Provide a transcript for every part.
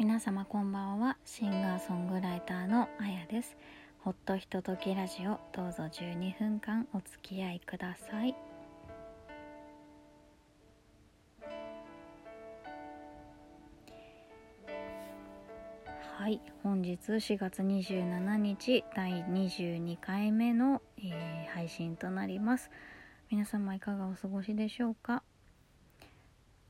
皆様こんばんは。シンガーソングライターのあやです。ほっとひとときラジオどうぞ12分間お付き合いください。はい本日4月27日第22回目の、えー、配信となります。皆様いかがお過ごしでしょうか？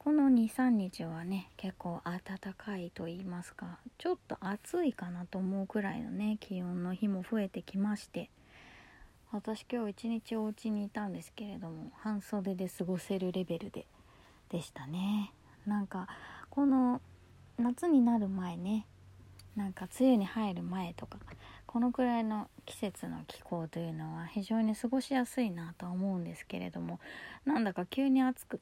この23日はね結構暖かいと言いますかちょっと暑いかなと思うくらいのね気温の日も増えてきまして私今日一日お家にいたんですけれども半袖で過ごせるレベルででしたね。なんかこの夏になる前ねなんか梅雨に入る前とかこのくらいの季節の気候というのは非常に過ごしやすいなとは思うんですけれどもなんだか急に暑く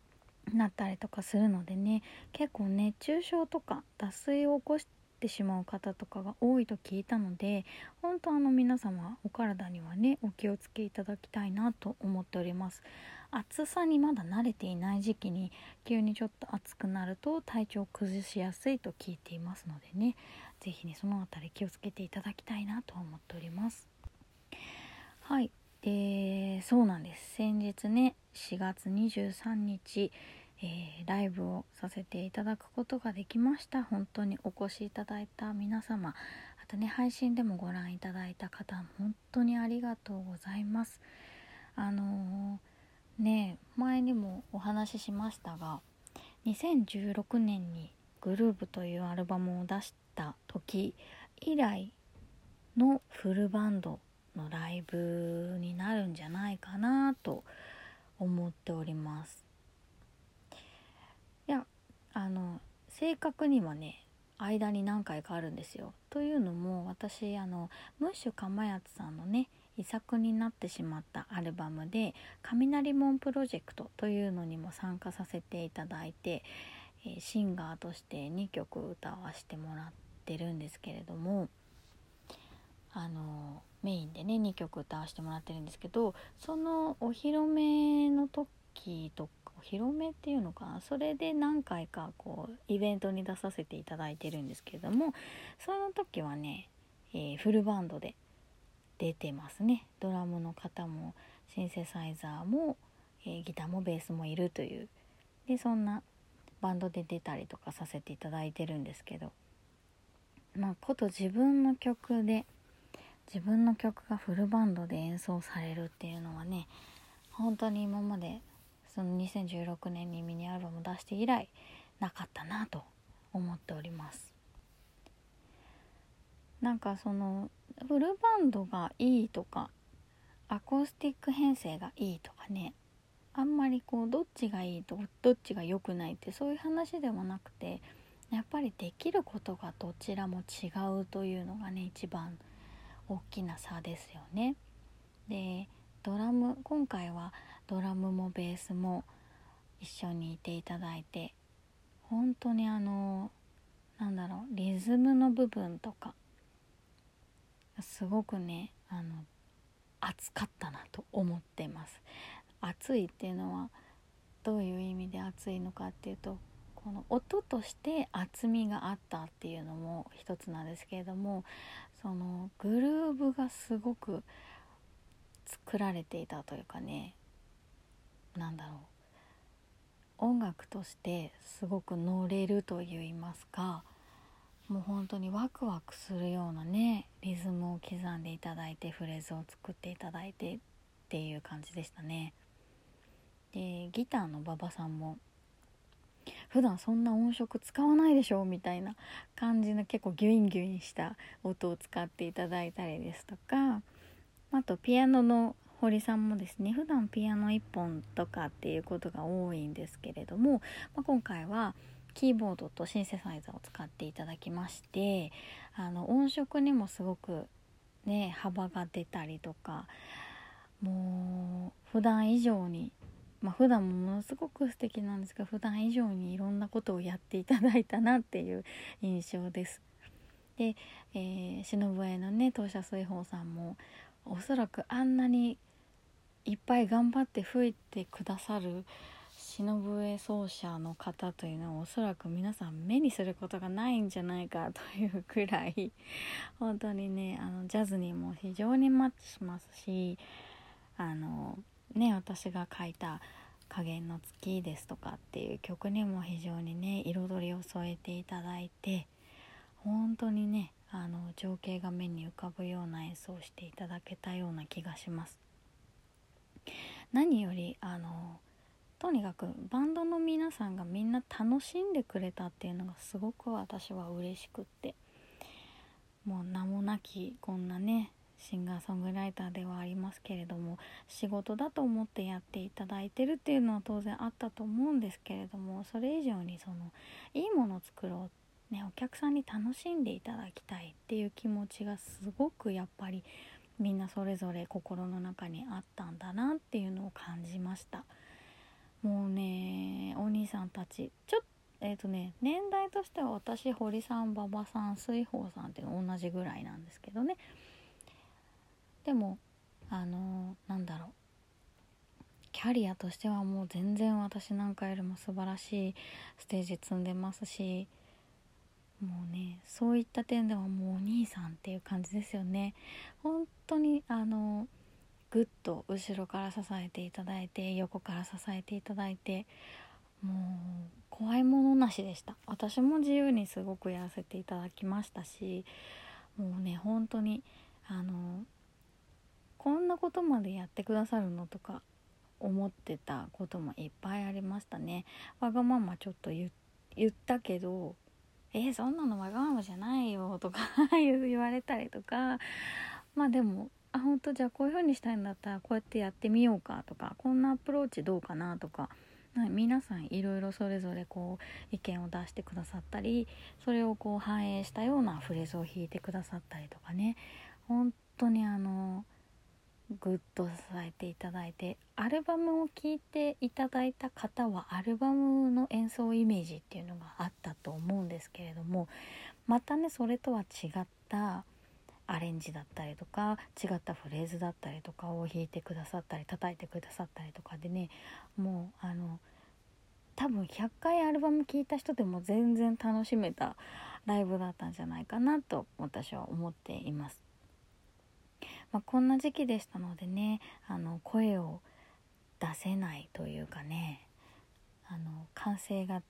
なったりとかするのでね結構熱中症とか脱水を起こしてしまう方とかが多いと聞いたので本当あの皆様お体にはねお気をつけいただきたいなと思っております。暑さにまだ慣れていない時期に急にちょっと暑くなると体調を崩しやすいと聞いていますのでね是非ねその辺り気をつけていただきたいなと思っております。はい。でそうなんです。先日ね4月23日えー、ライブをさせていただくことができました。本当にお越しいただいた皆様あとね配信でもご覧いただいた方本当にありがとうございます。あのー、ね前にもお話ししましたが2016年に「グルーブというアルバムを出した時以来のフルバンドのライブになるんじゃないかなと思っております。あの正確にはね間に何回かあるんですよ。というのも私あのムッシュかまやつさんのね遺作になってしまったアルバムで「雷門プロジェクト」というのにも参加させていただいて、え、シンガーとして2曲歌わせてもらってるんですけれどもあのメインでね2曲歌わせてもらってるんですけどそのお披露目の時とお披露目っていうのかな？それで何回かこうイベントに出させていただいてるんですけれどもその時はね、えー、フルバンドで出てますね。ドラムの方もシンセサイザーも、えー、ギターもベースもいるという。でそんなバンドで出たりとかさせていただいてるんですけど。まあこと自分の曲で自分の曲がフルバンドで演奏されるっていうのはね本当に今までその2016年にミニアルバムを出して以来なかったなと思っておりますなんかそのフルバンドがいいとかアコースティック編成がいいとかねあんまりこうどっちがいいとどっちが良くないってそういう話ではなくてやっぱりできることがどちらも違うというのがね一番大きな差ですよね。でドラム今回はドラムもベースも一緒にいていただいて本当にあのなんだろうリズムの部分とかすごくねあの熱かったなと思ってます。熱いっていうのはどういう意味で熱いのかっていうとこの音として厚みがあったっていうのも一つなんですけれどもそのグルーブがすごく作られていたというかね。なんだろう。音楽としてすごく乗れるといいますか。もう本当にワクワクするようなねリズムを刻んでいただいてフレーズを作っていただいてっていう感じでしたね。でギターの馬場さんも普段そんな音色使わないでしょみたいな感じの結構ギュインギュインした音を使っていただいたりですとかあとピアノの堀さんもですね普段ピアノ1本とかっていうことが多いんですけれども、まあ、今回はキーボードとシンセサイザーを使っていただきましてあの音色にもすごくね幅が出たりとかもう普段以上にまあ普段もものすごく素敵なんですが普段以上にいろんなことをやっていただいたなっていう印象です。で、えー、篠笛のね当社水宝さんもおそらくあんなにいっぱい頑張って吹いてくださるし篠笛奏者の方というのはおそらく皆さん目にすることがないんじゃないかというくらい本当にね あのジャズにも非常にマッチしますしあのね私が書いた「加減の月」ですとかっていう曲にも非常にね彩りを添えていただいて本当にねあの情景が目に浮かぶような演奏をしていただけたような気がします。何よりあのとにかくバンドの皆さんがみんな楽しんでくれたっていうのがすごく私は嬉しくって。もう名もなきこんなねシンガーソングライターではありますけれども仕事だと思ってやっていただいてるっていうのは当然あったと思うんですけれどもそれ以上にそのいいものを作ろうって、ね、お客さんに楽しんでいただきたいっていう気持ちがすごくやっぱりみんなそれぞれ心の中にあったんだなっていうのを感じました。もうねお兄さんたちちょっとえっ、ー、とね年代としては私堀さん馬場さん水宝さんって同じぐらいなんですけどね。でもあのー、なんだろう。キャリアとしてはもう全然私なんかよりも素晴らしいステージ積んでますしもうねそういった点ではもうお兄さんっていう感じですよね。本当にあのぐっと後ろから支えていただいて横から支えていただいてもう怖いものなしでした。私も自由にすごくやらせていただきましたしもうね本当にあのこんなことまでやってくださるのとか思ってたこともいっぱいありましたね。わがままちょっと言ったけどえー、そんなのわがままじゃないよとか 言われたりとか。まあでもあ本当じゃあこういう風にしたいんだったらこうやってやってみようかとかこんなアプローチどうかなとか皆さんいろいろそれぞれこう意見を出してくださったりそれをこう反映したようなフレーズを弾いてくださったりとかね。本当にあのグッと支えていただいてアルバムを聴いていただいた方はアルバムの演奏イメージっていうのがあったと思うんですけれどもまたねそれとは違ったアレンジだったりとか違ったフレーズだったりとかを弾いてくださったり叩いてくださったりとかでねもうあの多分100回アルバム聴いた人でも全然楽しめたライブだったんじゃないかなと私は思っています。まあ、こんな時期でしたのでねあの声を出せないというかねあの歓声が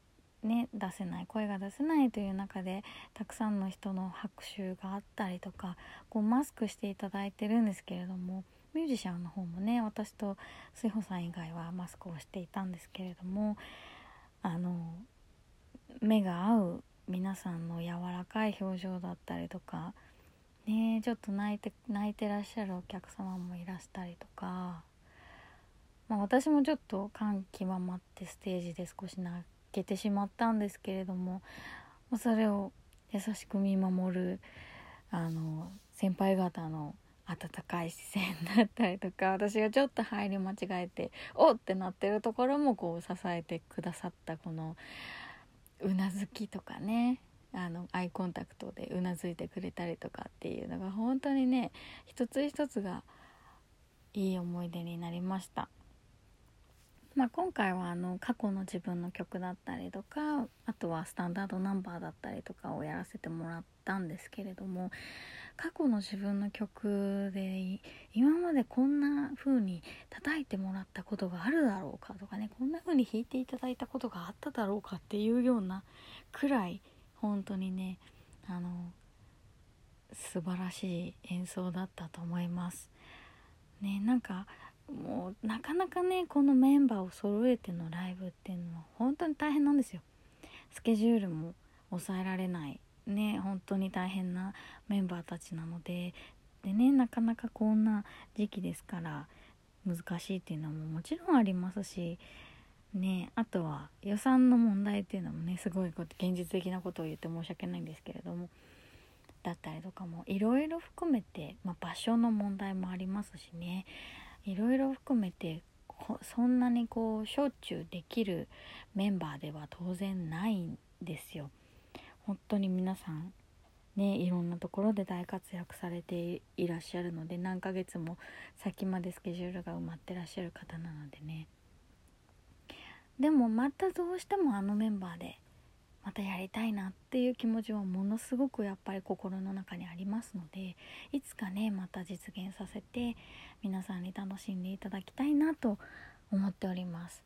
ね出せない声が出せないという中でたくさんの人の拍手があったりとかこうマスクしていただいてるんですけれどもミュージシャンの方もね私と水穂さん以外はマスクをしていたんですけれどもあの目が合う皆さんの柔らかい表情だったりとかねちょっと泣いて泣いてらっしゃるお客様もいらしたりとか、まあ、私もちょっと感極まってステージで少し泣けてしまったんですけれども、それを優しく見守るあの先輩方の温かい視線だったりとか私がちょっと入り間違えておってなってるところもこう支えてくださったこのうなずきとかね。あのアイコンタクトでうなずいてくれたりとかっていうのが本当にね一つ一つがいい思い出になりました。まあ、今回はあの過去の自分の曲だったりとかあとはスタンダードナンバーだったりとかをやらせてもらったんですけれども過去の自分の曲で今までこんな風に叩いてもらったことがあるだろうかとかねこんな風に弾いていただいたことがあっただろうかっていうようなくらい本当にねあの素晴らしい演奏だったと思います。ねなんかもうなかなかねこのメンバーを揃えてのライブっていうのは本当に大変なんですよ。スケジュールも抑えられない。ね本当に大変なメンバーたちなので。でねなかなかこんな時期ですから難しいっていうのももちろんありますしねあとは予算の問題っていうのもねすごい現実的なことを言って申し訳ないんですけれどもだったりとかもいろいろ含めて、まあ、場所の問題もありますしねいろいろ含めてそんなにこうしょっちゅうできるメンバーでは当然ないんですよ。本当に皆さんねいろんなところで大活躍されていらっしゃるので何ヶ月も先までスケジュールが埋まってらっしゃる方なのでねでもまたどうしてもあのメンバーでまたやりたいなっていう気持ちはものすごくやっぱり心の中にありますのでいつかねまた実現させて皆さんに楽しんでいただきたいなと思っております。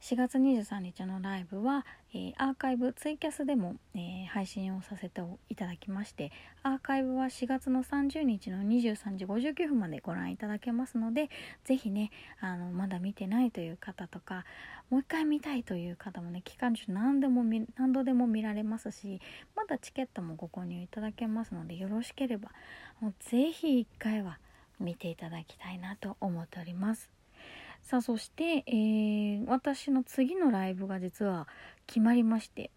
4月23日のライブは、えー、アーカイブツイキャスでも、えー、配信をさせていただきましてアーカイブは4月の30日の23時59分までご覧いただけますので是非ねあのまだ見てないという方とかもう一回見たいという方もね期間中何でも何度でも見られますしまだチケットもご購入いただけますのでよろしければもう是非一回は見ていただきたいなと思っております。さあそして、えー、私の次のライブが実は決まりまして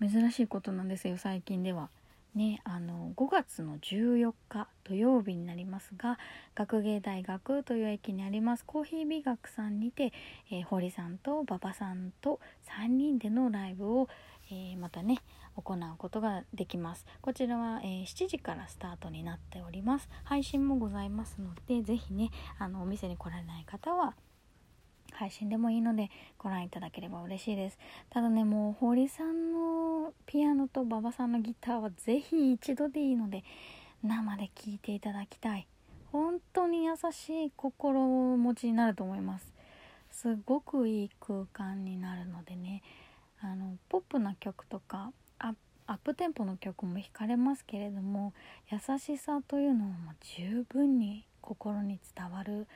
珍しいことなんですよ最近では。ね、あの5月の14日土曜日になりますが学芸大学という駅にありますコーヒー美学さんにて、えー、堀さんと馬場さんと3人でのライブを、えー、またね行うことができます。こちらは、えー、7時からスタートになっております。配信もございますので是非ねあのお店に来られない方は配信でもいいのでご覧いただければ嬉しいです。ただねもう堀さんのピアノと馬場さんのギターは是非一度でいいので生で聴いていただきたい。本当に優しい心持ちになると思います。すごくいい空間になるのでねあのポップな曲とかアップテンポの曲も弾かれますけれども優しさというのはも十分に心に伝わる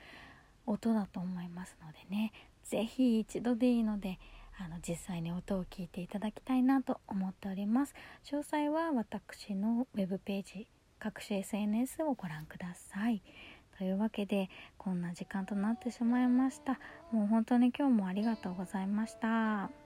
音だと思いますのでね。是非一度でいいのであの実際に音を聞いていただきたいなと思っております。詳細は私のウェブページ各種 SNS をご覧ください。というわけでこんな時間となってしまいました。もう本当に今日もありがとうございました。